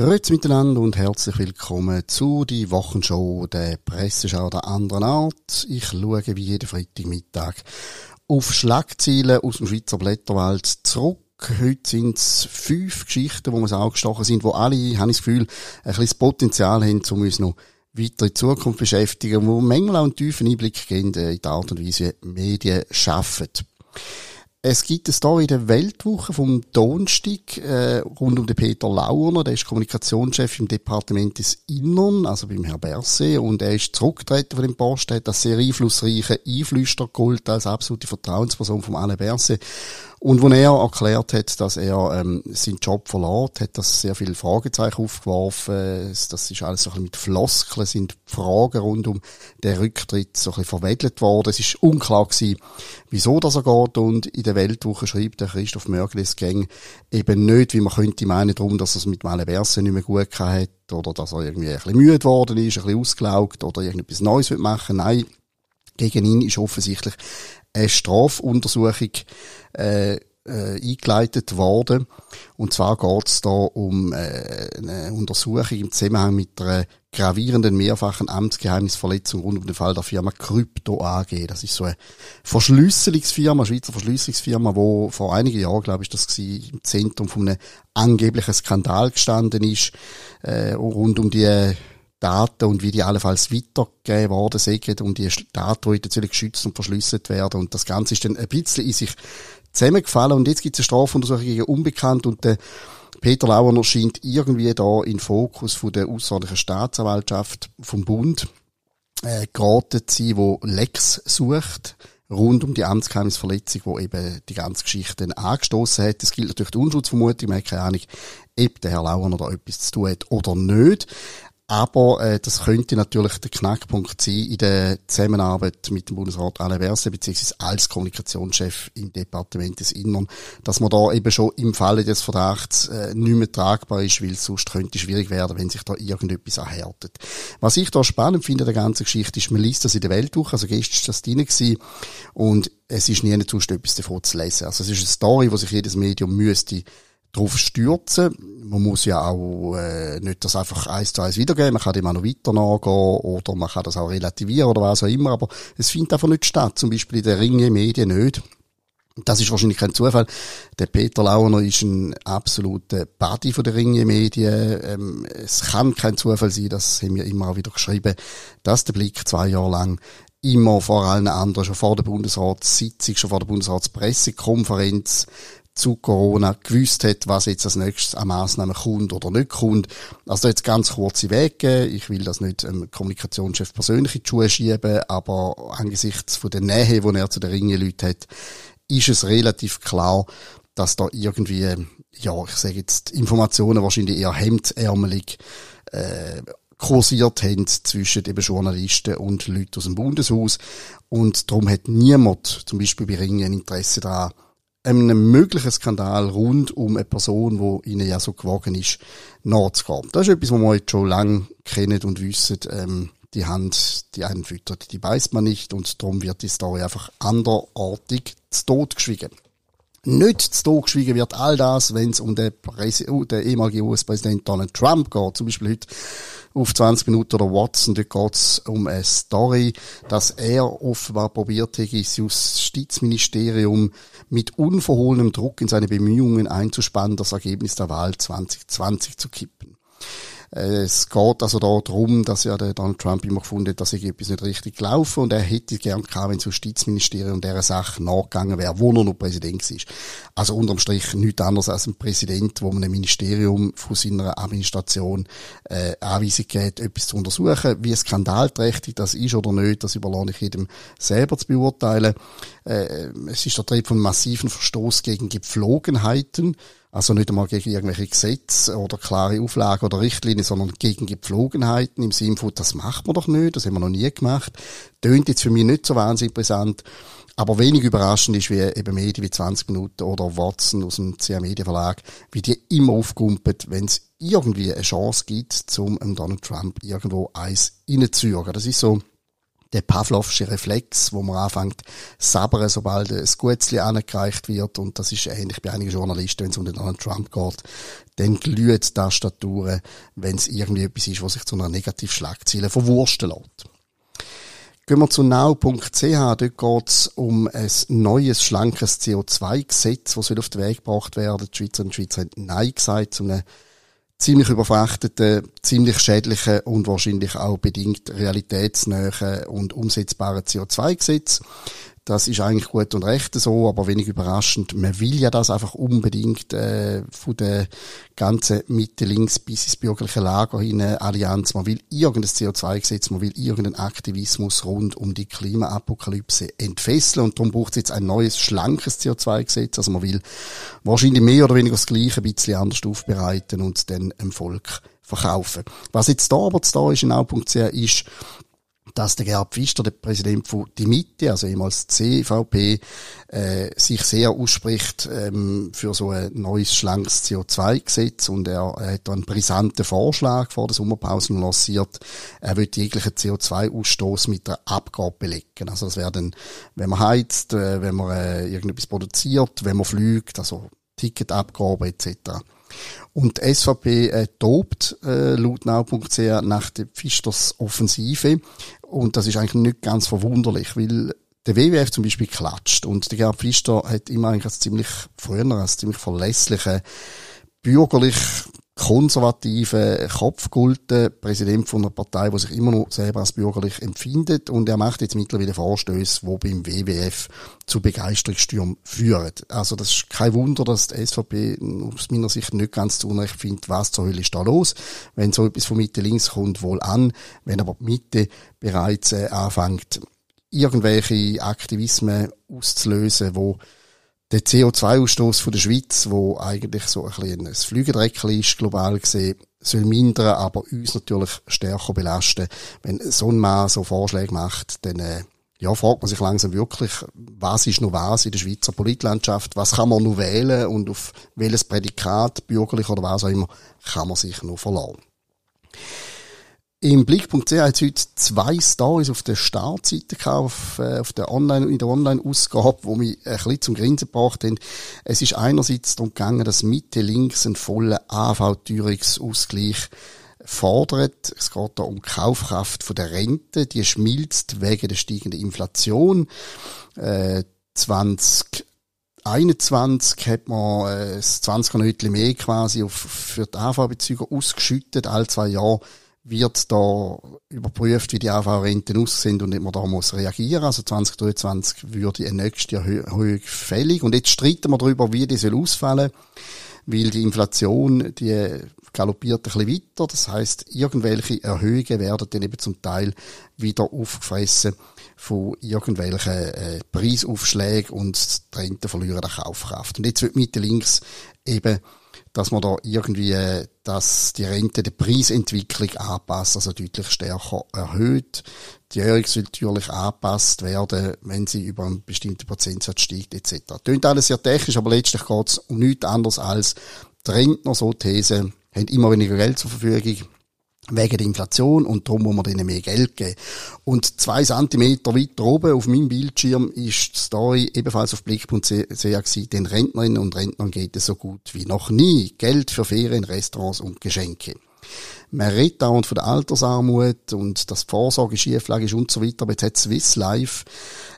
Grüezi miteinander und herzlich willkommen zu die Wochenshow der Presseschau der anderen Art. Ich schaue wie jeden Freitagmittag auf Schlagzeilen aus dem Schweizer Blätterwald zurück. Heute sind es fünf Geschichten, wo wir auch gestochen sind, wo alle, habe ich das Gefühl, ein bisschen Potenzial haben, um uns noch weiter in Zukunft beschäftigen, wo Mängel und tiefen Einblick geben in die Art und Weise, wie Medien schaffen. Es gibt eine Story in der Weltwoche vom Donnerstag äh, rund um den Peter Lauerner, der ist Kommunikationschef im Departement des Innern, also beim Herrn Berse, und er ist zurückgetreten von dem Posten, hat das sehr einflussreiche Einflüster geholt als absolute Vertrauensperson von Alain Berse und wo er erklärt hat, dass er ähm, seinen Job verloren hat, das sehr viele Fragezeichen aufgeworfen. Das ist alles so ein bisschen mit Floskeln, sind Fragen rund um den Rücktritt so ein bisschen verwedelt worden. Es ist unklar gewesen, wieso das er geht. Und in der Weltwoche schreibt der Christoph Mörgli, es ging eben nicht, wie man könnte meinen, darum, dass er es mit Male Verse nicht mehr gut hat oder dass er irgendwie ein bisschen müde geworden ist, ein bisschen ausgelaugt oder irgendetwas Neues machen Nein, gegen ihn ist offensichtlich eine Strafuntersuchung äh, äh, eingeleitet worden. Und zwar geht es da um äh, eine Untersuchung im Zusammenhang mit einer gravierenden mehrfachen Amtsgeheimnisverletzung rund um den Fall der Firma Krypto AG. Das ist so eine Verschlüsselungsfirma, eine Schweizer Verschlüsselungsfirma, wo vor einigen Jahren, glaube ich, das war, im Zentrum von einem angeblichen Skandal gestanden ist, äh, rund um die Daten und wie die allenfalls weitergegeben worden sind und die Daten, die natürlich geschützt und verschlüsselt werden und das Ganze ist dann ein bisschen in sich zusammengefallen und jetzt gibt es eine Strafuntersuchung gegen Unbekannt und der Peter Lauerner scheint irgendwie da in Fokus von der außerordentlichen Staatsanwaltschaft vom Bund äh, geraten zu sein, wo Lex sucht rund um die Amtsgeheimnisverletzung, wo eben die ganze Geschichte angestoßen hat. Es gilt natürlich die Unschutzvermutung, man hat keine Ahnung, ob der Herr Lauerner da etwas zu tun hat oder nicht. Aber äh, das könnte natürlich der Knackpunkt sein in der Zusammenarbeit mit dem Bundesrat Alain Verse, beziehungsweise als Kommunikationschef im Departement des Innern, dass man da eben schon im Falle des Verdachts äh, nicht mehr tragbar ist, weil es sonst könnte schwierig werden, wenn sich da irgendetwas erhärtet. Was ich da spannend finde der ganzen Geschichte ist, man liest das in der Weltwoche, also gestern ist das drin und es ist nie sonst etwas davon zu lesen. Also es ist eine Story, wo sich jedes Medium müsste drauf stürzen. Man muss ja auch äh, nicht das einfach eins zu eins wiedergeben. Man kann dem auch noch weiter nachgehen oder man kann das auch relativieren oder was auch immer. Aber es findet einfach nicht statt. Zum Beispiel in den Ringe Medien nicht. Das ist wahrscheinlich kein Zufall. Der Peter Launer ist ein absoluter Buddy von der Ringe Medien. Ähm, es kann kein Zufall sein, das haben wir immer auch wieder geschrieben, dass der Blick zwei Jahre lang immer vor allen anderen, schon vor der Bundesratssitzung, schon vor der Bundesratspressekonferenz, zu Corona gewusst hat, was jetzt als nächstes an Massnahmen kommt oder nicht kommt. Also jetzt ganz kurze Wege. Ich will das nicht dem Kommunikationschef persönlich in die Schuhe schieben, aber angesichts von der Nähe, die er zu den Ringelleuten hat, ist es relativ klar, dass da irgendwie, ja, ich sage jetzt, Informationen wahrscheinlich eher hemdsärmelig äh, kursiert haben zwischen eben Journalisten und Leuten aus dem Bundeshaus. Und darum hat niemand, zum Beispiel bei Ringen, ein Interesse daran, einem möglichen Skandal rund um eine Person, die ihnen ja so gewogen ist, nachzugehen. Das ist etwas, was wir jetzt schon lange kennen und wissen, ähm, die Hand, die einen füttert, die beißt man nicht und darum wird die Story einfach anderartig zu Tod geschwiegen. Nicht zu Tod geschwiegen wird all das, wenn es um den, Präsi den ehemaligen US-Präsident Donald Trump geht. Zum Beispiel heute auf 20 Minuten oder Watson, dort geht's um eine Story, dass er offenbar probiert hat, das Justizministerium mit unverhohlenem Druck in seine Bemühungen einzuspannen, das Ergebnis der Wahl 2020 zu kippen. Es geht also da darum, dass ja der Donald Trump immer gefunden hat, dass etwas nicht richtig gelaufen und er hätte gern gehabt, wenn das Justizministerium dieser Sache nachgegangen wäre, wo er noch Präsident war. Also unterm Strich nichts anderes als ein Präsident, wo man einem Ministerium von seiner Administration äh, Anweisung gibt, etwas zu untersuchen. Wie skandalträchtig das ist oder nicht, das überlasse ich jedem selber zu beurteilen. Äh, es ist der Trieb von massiven Verstoß gegen Gepflogenheiten. Also nicht einmal gegen irgendwelche Gesetze oder klare Auflagen oder Richtlinien, sondern gegen Gepflogenheiten im Sinne von, das macht man doch nicht, das haben wir noch nie gemacht. Tönt jetzt für mich nicht so wahnsinnig brisant. Aber wenig überraschend ist, wie eben Medien wie 20 Minuten oder Watson aus dem CA Media Verlag, wie die immer aufkumpeln, wenn es irgendwie eine Chance gibt, zum Donald Trump irgendwo eins reinzuführen. Das ist so der Pavlovsche Reflex, wo man anfängt sabbern, sobald ein Gutzli angereicht wird. Und das ist ähnlich bei einigen Journalisten, wenn es um den Donald Trump geht. Dann glüht die Tastaturen, wenn es irgendwie etwas ist, was sich zu einer Negativschlagzeile verwursten lässt. Gehen wir zu now.ch. Dort geht es um ein neues, schlankes CO2-Gesetz, das auf den Weg gebracht werden. Die Schweizer und Schweizer haben Nein gesagt zu einem ziemlich überfrachteten, ziemlich schädlichen und wahrscheinlich auch bedingt realitätsnähen und umsetzbaren CO2-Gesetz. Das ist eigentlich gut und recht so, aber wenig überraschend. Man will ja das einfach unbedingt äh, von der ganzen Mitte links bis ins bürgerliche Lager hin Allianz. Man will irgendein CO2-Gesetz, man will irgendeinen Aktivismus rund um die Klimaapokalypse entfesseln und darum braucht es jetzt ein neues, schlankes CO2-Gesetz. Also man will wahrscheinlich mehr oder weniger das Gleiche ein bisschen anders aufbereiten und dann dem Volk verkaufen. Was jetzt da aber da ist in Au.ch ist, dass der Gerhard Pfister, der Präsident von Die Mitte, also ehemals CVP, äh, sich sehr ausspricht ähm, für so ein neues, schlankes CO2-Gesetz und er, er hat einen brisanten Vorschlag vor der Sommerpause lanciert. Er will jeglichen CO2-Ausstoß mit der Abgabe belegen. Also das wäre dann, wenn man heizt, äh, wenn man äh, irgendetwas produziert, wenn man fliegt, also Ticketabgabe etc. Und die SVP äh, tobt äh, laut now.ch nach der Pfisters Offensive. Und das ist eigentlich nicht ganz verwunderlich, weil der WWF zum Beispiel klatscht und der Gerhard Pfister hat immer eigentlich als ziemlich, früher als ziemlich verlässliche, bürgerlich konservative Kopfgulten, Präsident von einer Partei, die sich immer noch selber als bürgerlich empfindet. Und er macht jetzt mittlerweile Vorstöße, die beim WWF zu Begeisterungsstürmen führen. Also das ist kein Wunder, dass die SVP aus meiner Sicht nicht ganz zu Unrecht findet, was zur Hölle ist da los. Wenn so etwas von Mitte links kommt, wohl an. Wenn aber die Mitte bereits äh, anfängt, irgendwelche Aktivismen auszulösen, wo der CO2-Ausstoß von der Schweiz, wo eigentlich so ein bisschen ein Flügendreckchen ist, global gesehen, soll mindern, aber uns natürlich stärker belasten. Wenn so ein Mann so Vorschläge macht, dann, äh, ja, fragt man sich langsam wirklich, was ist noch was in der Schweizer Politlandschaft, was kann man noch wählen und auf welches Prädikat, bürgerlich oder was auch immer, kann man sich noch verlassen. Im Blick.ch hat es heute zwei Stories auf der Startseite auf, äh, auf der Online, in der Online-Ausgabe, wo mich ein bisschen zum Grinsen gebracht haben. Es ist einerseits darum gegangen, dass Mitte links einen vollen AV-Teuerungsausgleich fordert. Es geht da um die Kaufkraft der Rente, die schmilzt wegen der steigenden Inflation. Äh, 2021 hat man äh, das 20 Minuten mehr quasi auf, für die AV-Bezüger ausgeschüttet, alle zwei Jahre wird da überprüft, wie die AV-Renten aussehen und ob man da muss reagieren. Also 2023 würde eine nächste Erhöhung fällig. Und jetzt streiten wir darüber, wie die soll ausfallen, weil die Inflation, die galoppiert ein bisschen weiter. Das heißt, irgendwelche Erhöhungen werden dann eben zum Teil wieder aufgefressen von irgendwelchen äh, Preisaufschlägen und die Renten verlieren an Kaufkraft. Und jetzt wird Mitte links eben dass man da irgendwie, äh, dass die Rente der Preisentwicklung anpasst, also deutlich stärker erhöht. Die Jährung soll natürlich angepasst werden, wenn sie über einen bestimmten Prozentsatz steigt, etc. Tönt alles sehr technisch, aber letztlich geht es um nichts anderes als die Rentner, so These, haben immer weniger Geld zur Verfügung wegen der Inflation und darum muss man denen mehr Geld geben. Und zwei Zentimeter weiter oben auf meinem Bildschirm ist die Story ebenfalls auf blick.ch den Rentnerinnen und Rentnern geht es so gut wie noch nie. Geld für Ferien, Restaurants und Geschenke. Man redet dauernd von der Altersarmut und dass die Vorsorge schieflag ist und so weiter. Aber jetzt hat Swiss Life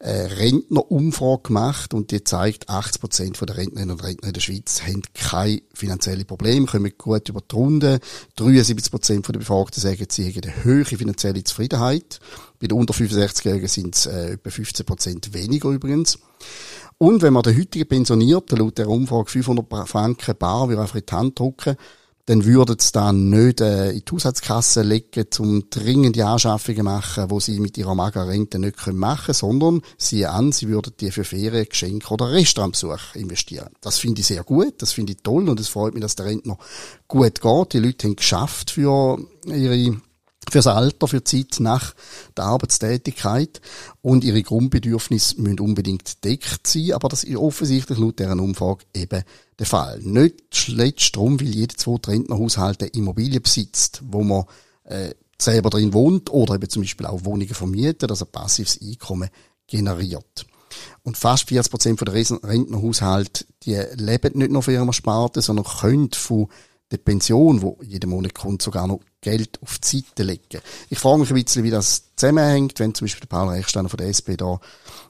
eine Rentnerumfrage gemacht und die zeigt, 80 Prozent der Rentnerinnen und Rentner in der Schweiz haben keine finanziellen Probleme, kommen gut über die Runde. 73 Prozent der Befragten sagen, sie haben eine hohe finanzielle Zufriedenheit. Bei den unter 65-Jährigen sind es äh, etwa 15 Prozent weniger übrigens. Und wenn man den heutigen Pensionierten laut der Umfrage 500 Franken bar wie einfach in die Hand drücken, dann würden sie dann nicht äh, in die Haushaltskasse legen, um dringende Anschaffungen machen, wo sie mit ihrer Magerrente nicht machen können, sondern sie an, sie würden die für Ferien, Geschenke oder Restaurantbesuch investieren. Das finde ich sehr gut, das finde ich toll und es freut mich, dass der Rentner gut geht. Die Leute haben geschafft für ihre fürs Alter, für die Zeit nach der Arbeitstätigkeit und ihre Grundbedürfnisse müssen unbedingt deckt sein, aber das ist offensichtlich laut deren Umfrage eben der Fall. Nicht zuletzt darum, weil jeder zweite Rentnerhaushalt eine Immobilie besitzt, wo man äh, selber drin wohnt oder eben zum Beispiel auch Wohnungen vermietet, also passives Einkommen generiert. Und fast 40 Prozent der Rentnerhaushalte, die leben nicht nur von ihrem Sparte, sondern können von der Pension, wo jeden Monat kommt, sogar noch Geld auf die Seite legen. Ich frage mich ein bisschen, wie das zusammenhängt, wenn zum Beispiel Paul Rechsteiner von der SP da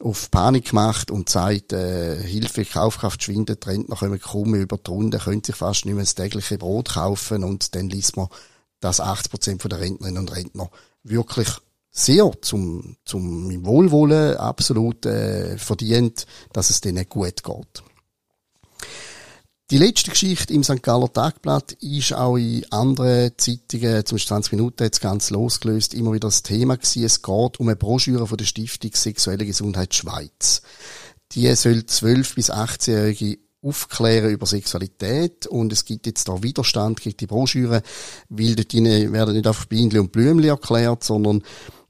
auf Panik macht und sagt, äh, Hilfe, Kaufkraft schwindet, Rentner kommen kaum über die Runde, können sich fast nicht mehr das tägliche Brot kaufen und dann liest man, dass 80 Prozent der Rentnerinnen und Rentner wirklich sehr zum, zum Wohlwollen absolut äh, verdient, dass es denen gut geht. Die letzte Geschichte im St. Galler Tagblatt ist auch in anderen Zeitungen, zum Beispiel 20 Minuten jetzt ganz losgelöst, immer wieder das Thema gewesen. Es geht um eine Broschüre von der Stiftung Sexuelle Gesundheit Schweiz. Die soll 12- bis 18-Jährige aufklären über Sexualität und es gibt jetzt da Widerstand gegen die Broschüre, weil dort werden nicht einfach Bienen und Blümchen erklärt, sondern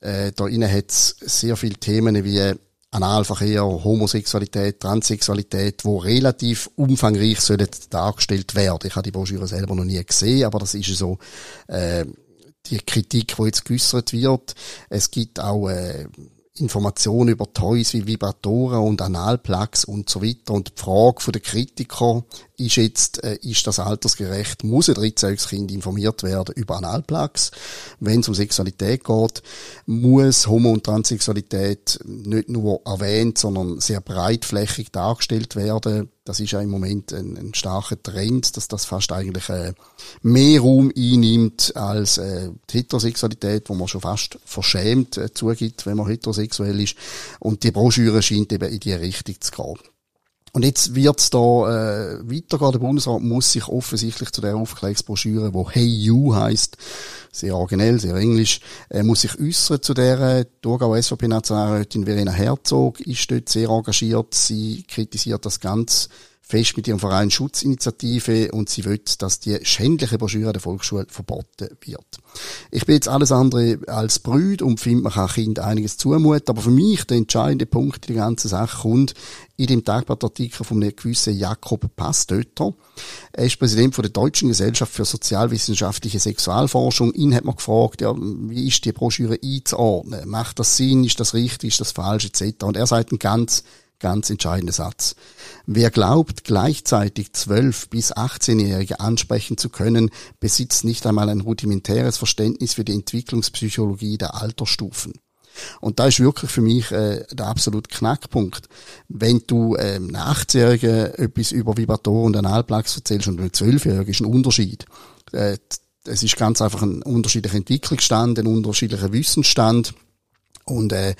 äh, da innen hat es sehr viele Themen wie Analverkehr, Homosexualität, Transsexualität, wo relativ umfangreich sollen dargestellt werden. Ich habe die Broschüre selber noch nie gesehen, aber das ist so äh, die Kritik, die jetzt geäussert wird. Es gibt auch äh, Informationen über Toys wie Vibratoren und Analplugs und so weiter. Und die Frage der Kritiker ist jetzt, äh, ist das altersgerecht? Muss ein 13-jähriges Kind informiert werden über Analplugs? Wenn es um Sexualität geht, muss Homo- und Transsexualität nicht nur erwähnt, sondern sehr breitflächig dargestellt werden. Das ist ja im Moment ein, ein starker Trend, dass das fast eigentlich äh, mehr Raum einnimmt als äh, die Heterosexualität, wo man schon fast verschämt äh, zugibt, wenn man heterosexuell ist. Und die Broschüre scheint eben in die Richtung zu gehen. Und jetzt wird's da äh, weitergehen. Der Bundesrat muss sich offensichtlich zu der Aufklärungsbroschüre, wo Hey You heißt, sehr originell, sehr englisch, äh, muss sich äußern zu der Thurgau SVP-Nationalrätin Verena Herzog, ist dort sehr engagiert. Sie kritisiert das ganz fest mit ihrem Verein Schutzinitiative und sie will, dass die schändliche Broschüre der Volksschule verboten wird. Ich bin jetzt alles andere als Brüd und finde, man kann Kind einiges zumuten, aber für mich der entscheidende Punkt in der ganzen Sache kommt in dem Tagblattartikel von einem gewissen Jakob Pastöter. Er ist Präsident von der Deutschen Gesellschaft für sozialwissenschaftliche Sexualforschung. Ihn hat man gefragt, ja, wie ist die Broschüre einzuordnen? Macht das Sinn? Ist das richtig? Ist das falsch? Etc. Und er sagt einen ganz Ganz entscheidender Satz. Wer glaubt, gleichzeitig 12 bis 18-Jährige ansprechen zu können, besitzt nicht einmal ein rudimentäres Verständnis für die Entwicklungspsychologie der Altersstufen. Und da ist wirklich für mich äh, der absolute Knackpunkt. Wenn du ähm, einem 18-Jährigen etwas über Vibratoren und Analplugs erzählst und einem 12-Jährigen ist ein Unterschied. Äh, es ist ganz einfach ein unterschiedlicher Entwicklungsstand, ein unterschiedlicher Wissensstand. Und äh,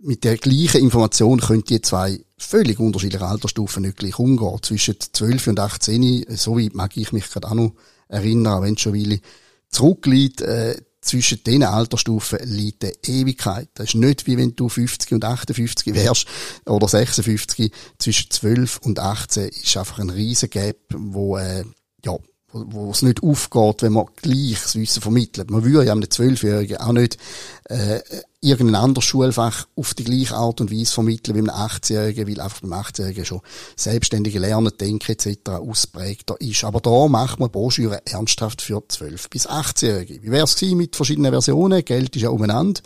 mit der gleichen Information können die zwei völlig unterschiedliche Altersstufen nicht gleich umgehen. Zwischen 12 und 18, so wie mag ich mich gerade auch noch erinnern, wenn es schon Weile zurückliegt, äh, zwischen diesen Altersstufen liegt eine Ewigkeit. Das ist nicht wie wenn du 50 und 58 wärst oder 56. Zwischen 12 und 18 ist einfach ein riesen Gap, wo äh, ja wo es nicht aufgeht, wenn man gleich das Wissen vermittelt. Man würde ja einem Zwölfjährigen auch nicht äh, irgendein anderes Schulfach auf die gleiche Art und Weise vermitteln wie einem 18-Jährigen, weil einfach beim 18-Jährigen schon selbstständige Lernen, Denken etc. ausprägter ist. Aber da macht man Broschüren ernsthaft für 12- bis 18-Jährige. Wie wäre es mit verschiedenen Versionen? Geld ist ja umeinander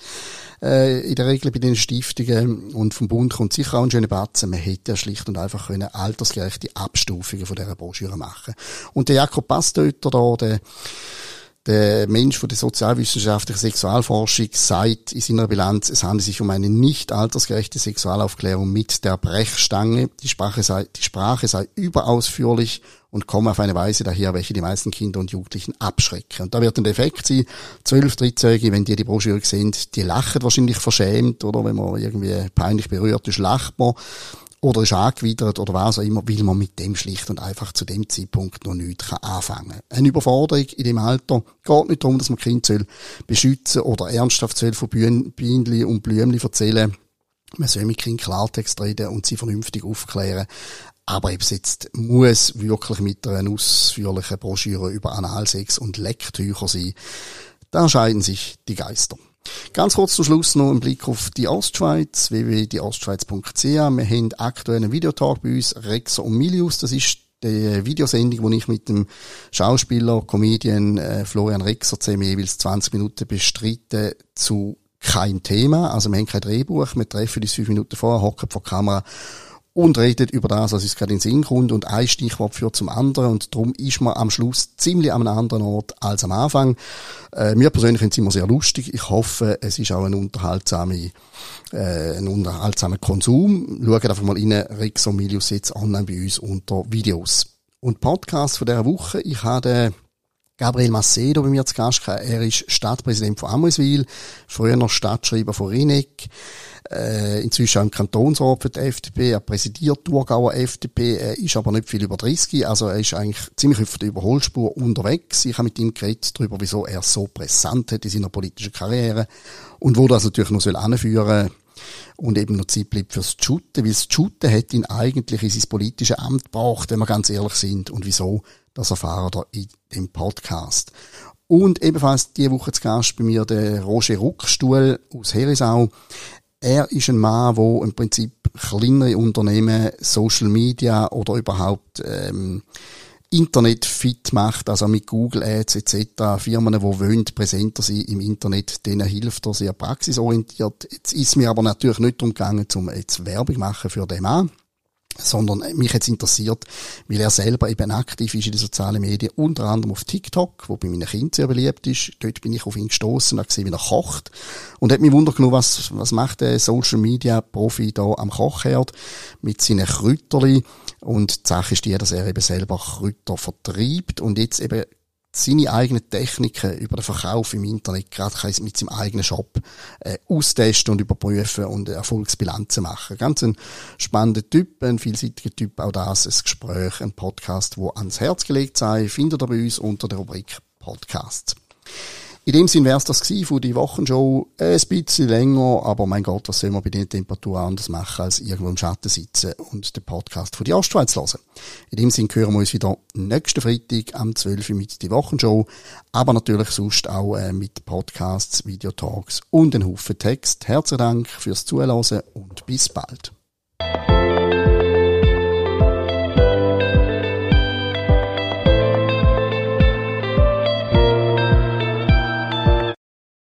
äh, in der Regel bei den Stiftungen und vom Bund kommt sicher auch ein schöner Batzen. Man hätte ja schlicht und einfach können altersgerechte Abstufungen von dieser Broschüre machen. Und der Jakob Pastöter da, der der Mensch von der sozialwissenschaftlichen Sexualforschung sagt in seiner Bilanz, es handelt sich um eine nicht altersgerechte Sexualaufklärung mit der Brechstange. Die Sprache sei, die Sprache sei überausführlich und komme auf eine Weise daher, welche die meisten Kinder und Jugendlichen abschrecken. Und da wird ein Effekt sein, 12, 13 wenn die die Broschüre sehen, die lachen wahrscheinlich verschämt, oder wenn man irgendwie peinlich berührt ist, lacht man oder ist angewidert oder was auch immer, weil man mit dem schlicht und einfach zu dem Zeitpunkt noch nichts anfangen kann. Eine Überforderung in dem Alter geht nicht darum, dass man Kind soll beschützen oder ernsthaft soll von Bienen und Blümchen erzählen. Man soll mit Kind Klartext reden und sie vernünftig aufklären. Aber ob es jetzt muss wirklich mit einer ausführlichen Broschüre über Analsex und Lecktücher sein, da scheiden sich die Geister. Ganz kurz zum Schluss noch ein Blick auf die Ostschweiz, www.dieostschweiz.ch. Wir haben aktuell einen Videotalk bei uns, Rexer und Milius. Das ist die Videosendung, die ich mit dem Schauspieler, Comedian äh, Florian Rexer zusammen jeweils 20 Minuten bestreite zu kein Thema. Also wir haben kein Drehbuch, wir treffen uns fünf Minuten vorher, hocken vor der Kamera und redet über das, was uns gerade in den Sinn kommt und ein Stichwort führt zum anderen und darum ist man am Schluss ziemlich an einem anderen Ort als am Anfang. Äh, mir persönlich finde es immer sehr lustig. Ich hoffe, es ist auch ein unterhaltsamer, äh, ein unterhaltsamer Konsum. Schaut einfach mal rein, Rex Omilius jetzt online bei uns unter Videos. Und Podcast von dieser Woche, ich habe Gabriel Macedo bei mir zu Gast gehabt. Er ist Stadtpräsident von Amriswil, früher Stadtschreiber von Rineck äh, inzwischen auch im Kantonsrat für die FDP, er präsidiert Thurgauer FDP, er ist aber nicht viel über 30, also er ist eigentlich ziemlich auf der Überholspur unterwegs. Ich habe mit ihm geredet darüber, wieso er so präsent hat in seiner politischen Karriere und wo das natürlich noch soll anführen und eben noch Zeit bleibt fürs Shooten, weil das Shooten hat ihn eigentlich in sein politisches Amt gebracht, wenn wir ganz ehrlich sind. Und wieso, das erfahren wir in dem Podcast. Und ebenfalls diese Woche zu Gast bei mir der Roger Ruckstuhl aus Herisau. Er ist ein Mann, der im Prinzip kleinere Unternehmen, Social Media oder überhaupt ähm, Internet fit macht, also mit Google Ads etc. Firmen, die wollen präsenter sein im Internet, denen hilft er sehr praxisorientiert. Jetzt ist mir aber natürlich nicht darum gegangen, um jetzt Werbung machen für den Mann sondern mich jetzt interessiert, weil er selber eben aktiv ist in den sozialen Medien, unter anderem auf TikTok, wo bei meinen Kindern sehr beliebt ist. Dort bin ich auf ihn gestoßen, habe gesehen, wie er kocht und hat mich wundert genommen, was, was macht der Social Media Profi da am Kochherd mit seinen Kräuterli und die Sache ist die, dass er eben selber Kräuter vertreibt und jetzt eben seine eigenen Techniken über den Verkauf im Internet gerade mit seinem eigenen Shop äh, austesten und überprüfen und Erfolgsbilanzen machen. Ganz ein spannender Typ, ein vielseitiger Typ, auch das, ein Gespräch, ein Podcast, wo ans Herz gelegt sei, findet ihr bei uns unter der Rubrik Podcast. In dem Sinn wär's das gewesen von die Wochenshow. Ein bisschen länger, aber mein Gott, was soll man bei den Temperaturen anders machen, als irgendwo im Schatten sitzen und den Podcast von die Ostschweiz hören. In dem Sinn hören wir uns wieder nächsten Freitag am 12. Uhr mit die Wochenshow, aber natürlich sonst auch äh, mit Podcasts, Videotalks und einen Haufen Text. Herzlichen Dank fürs Zuhören und bis bald.